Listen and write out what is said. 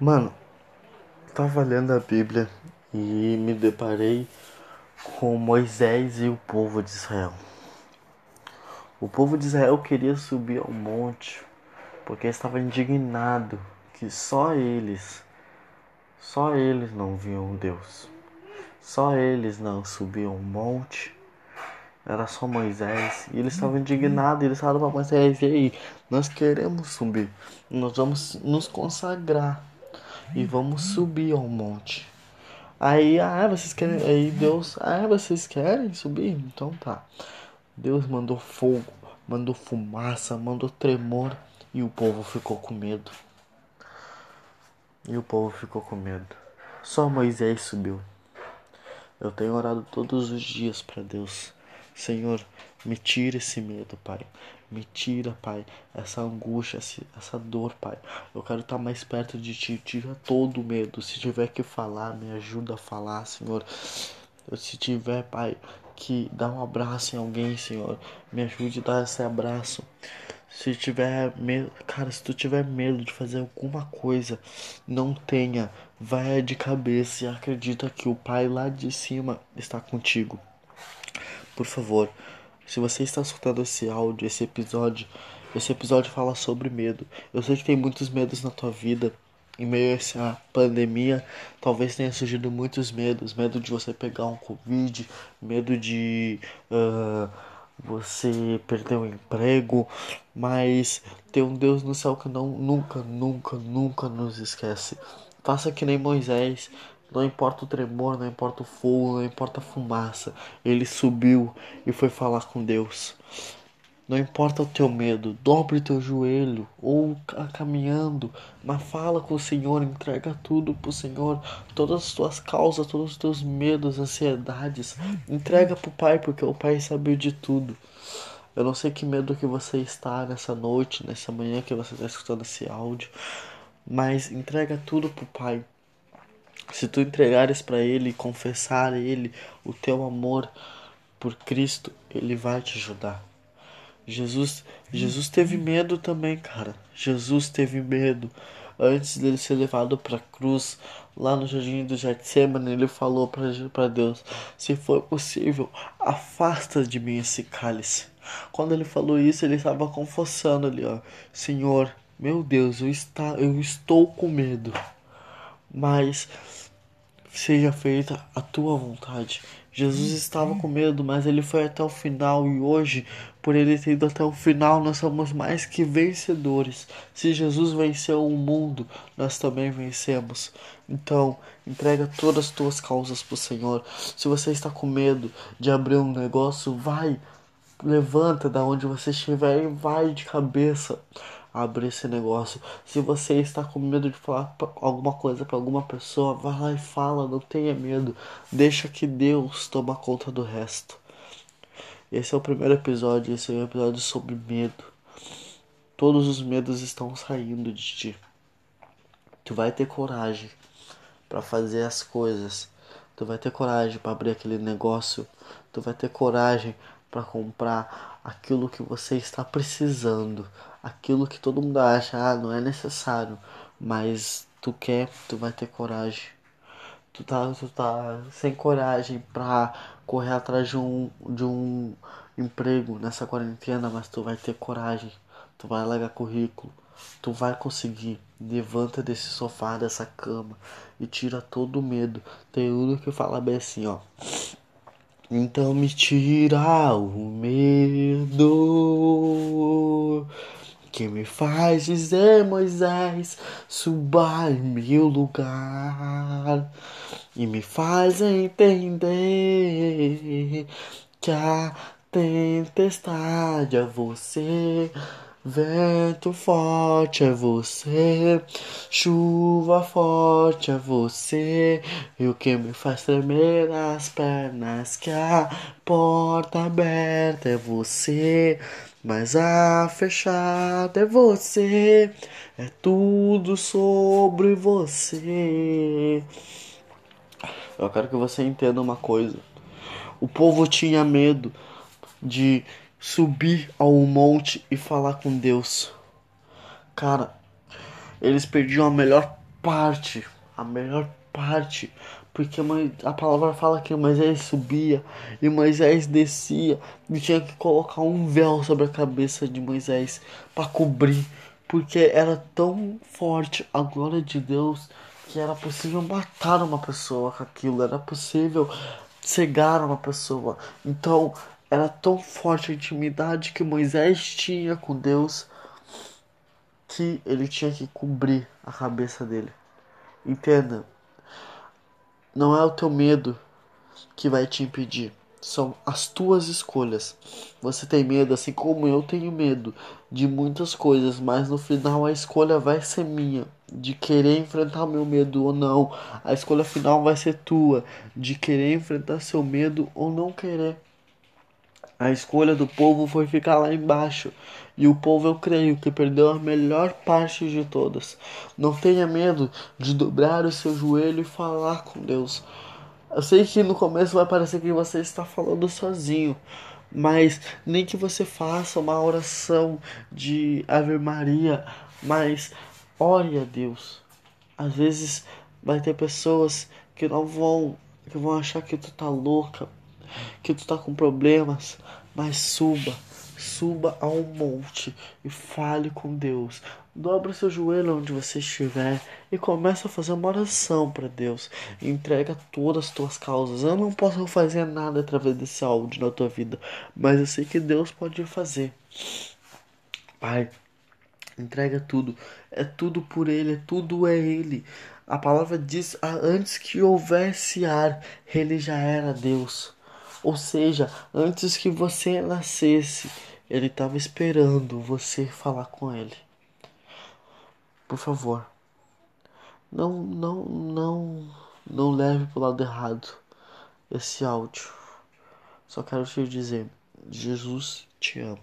Mano, tava lendo a Bíblia e me deparei com Moisés e o povo de Israel. O povo de Israel queria subir ao monte porque estava indignado que só eles, só eles não viam Deus. Só eles não subiam ao monte. Era só Moisés. E eles estavam indignados. Eles falaram para Moisés: E aí, nós queremos subir. Nós vamos nos consagrar e vamos subir ao monte. Aí, ah, vocês querem. Aí Deus, ah, vocês querem subir? Então tá. Deus mandou fogo, mandou fumaça, mandou tremor e o povo ficou com medo. E o povo ficou com medo. Só Moisés subiu. Eu tenho orado todos os dias para Deus. Senhor, me tira esse medo, Pai. Me tira, Pai, essa angústia, essa dor, Pai. Eu quero estar mais perto de Ti. Tira todo o medo. Se tiver que falar, me ajuda a falar, Senhor. Se tiver, Pai, que dar um abraço em alguém, Senhor, me ajude a dar esse abraço. Se tiver medo, cara, se tu tiver medo de fazer alguma coisa, não tenha, vai de cabeça e acredita que o Pai lá de cima está contigo. Por favor, se você está escutando esse áudio, esse episódio, esse episódio fala sobre medo. Eu sei que tem muitos medos na tua vida. Em meio a essa pandemia, talvez tenha surgido muitos medos. Medo de você pegar um Covid, medo de uh, você perder o um emprego. Mas tem um Deus no céu que não, nunca, nunca, nunca nos esquece. Faça que nem Moisés. Não importa o tremor, não importa o fogo, não importa a fumaça. Ele subiu e foi falar com Deus. Não importa o teu medo, dobre teu joelho ou caminhando, mas fala com o Senhor, entrega tudo pro Senhor, todas as tuas causas, todos os teus medos, ansiedades, entrega pro Pai, porque o Pai sabe de tudo. Eu não sei que medo que você está nessa noite, nessa manhã que você está escutando esse áudio, mas entrega tudo pro Pai. Se tu entregares para Ele, confessar a Ele o teu amor por Cristo, Ele vai te ajudar. Jesus, Jesus teve medo também, cara. Jesus teve medo. Antes dele ser levado para a cruz, lá no jardim do Getsemane, ele falou para Deus: Se for possível, afasta de mim esse cálice. Quando ele falou isso, ele estava confessando ali, ó: Senhor, meu Deus, eu, está, eu estou com medo mas seja feita a tua vontade. Jesus estava com medo, mas ele foi até o final e hoje, por ele ter ido até o final, nós somos mais que vencedores. Se Jesus venceu o mundo, nós também vencemos. Então, entrega todas as tuas causas para o Senhor. Se você está com medo de abrir um negócio, vai, levanta da onde você estiver e vai de cabeça abrir esse negócio. Se você está com medo de falar alguma coisa para alguma pessoa, vá lá e fala, não tenha medo. Deixa que Deus toma conta do resto. Esse é o primeiro episódio, esse é um episódio sobre medo. Todos os medos estão saindo de ti. Tu vai ter coragem para fazer as coisas. Tu vai ter coragem para abrir aquele negócio. Tu vai ter coragem para comprar aquilo que você está precisando, aquilo que todo mundo acha, ah, não é necessário, mas tu quer, tu vai ter coragem. Tu tá, tu tá sem coragem pra correr atrás de um, de um emprego nessa quarentena, mas tu vai ter coragem. Tu vai largar currículo. Tu vai conseguir. Levanta desse sofá, dessa cama e tira todo o medo. Tem um que fala bem assim, ó. Então me tira o medo. Que me faz dizer, Moisés, suba em meu lugar. E me faz entender que a tempestade é você Vento forte é você, chuva forte é você, e o que me faz tremer as pernas que a porta aberta é você, mas a fechada é você, é tudo sobre você. Eu quero que você entenda uma coisa. O povo tinha medo de subir ao monte e falar com Deus. Cara, eles perdiam a melhor parte, a melhor parte, porque a palavra fala que Moisés subia e Moisés descia e tinha que colocar um véu sobre a cabeça de Moisés para cobrir, porque era tão forte a glória de Deus que era possível matar uma pessoa com aquilo, era possível cegar uma pessoa. Então, era tão forte a intimidade que Moisés tinha com Deus que ele tinha que cobrir a cabeça dele. Entenda, não é o teu medo que vai te impedir, são as tuas escolhas. Você tem medo, assim como eu tenho medo de muitas coisas, mas no final a escolha vai ser minha de querer enfrentar meu medo ou não. A escolha final vai ser tua de querer enfrentar seu medo ou não querer. A escolha do povo foi ficar lá embaixo. E o povo, eu creio, que perdeu a melhor parte de todas. Não tenha medo de dobrar o seu joelho e falar com Deus. Eu sei que no começo vai parecer que você está falando sozinho, mas nem que você faça uma oração de Ave Maria, mas ore a Deus. Às vezes vai ter pessoas que não vão, que vão achar que tu tá louca, que tu tá com problemas, mas suba, suba a um monte e fale com Deus. Dobra seu joelho onde você estiver e começa a fazer uma oração para Deus. Entrega todas as tuas causas. Eu não posso fazer nada através desse áudio na tua vida, mas eu sei que Deus pode fazer. Pai, entrega tudo. É tudo por Ele, é tudo é Ele. A palavra diz: ah, antes que houvesse ar, Ele já era Deus. Ou seja, antes que você nascesse, ele estava esperando você falar com ele. Por favor, não, não, não, não leve para o lado errado esse áudio. Só quero te dizer, Jesus te ama.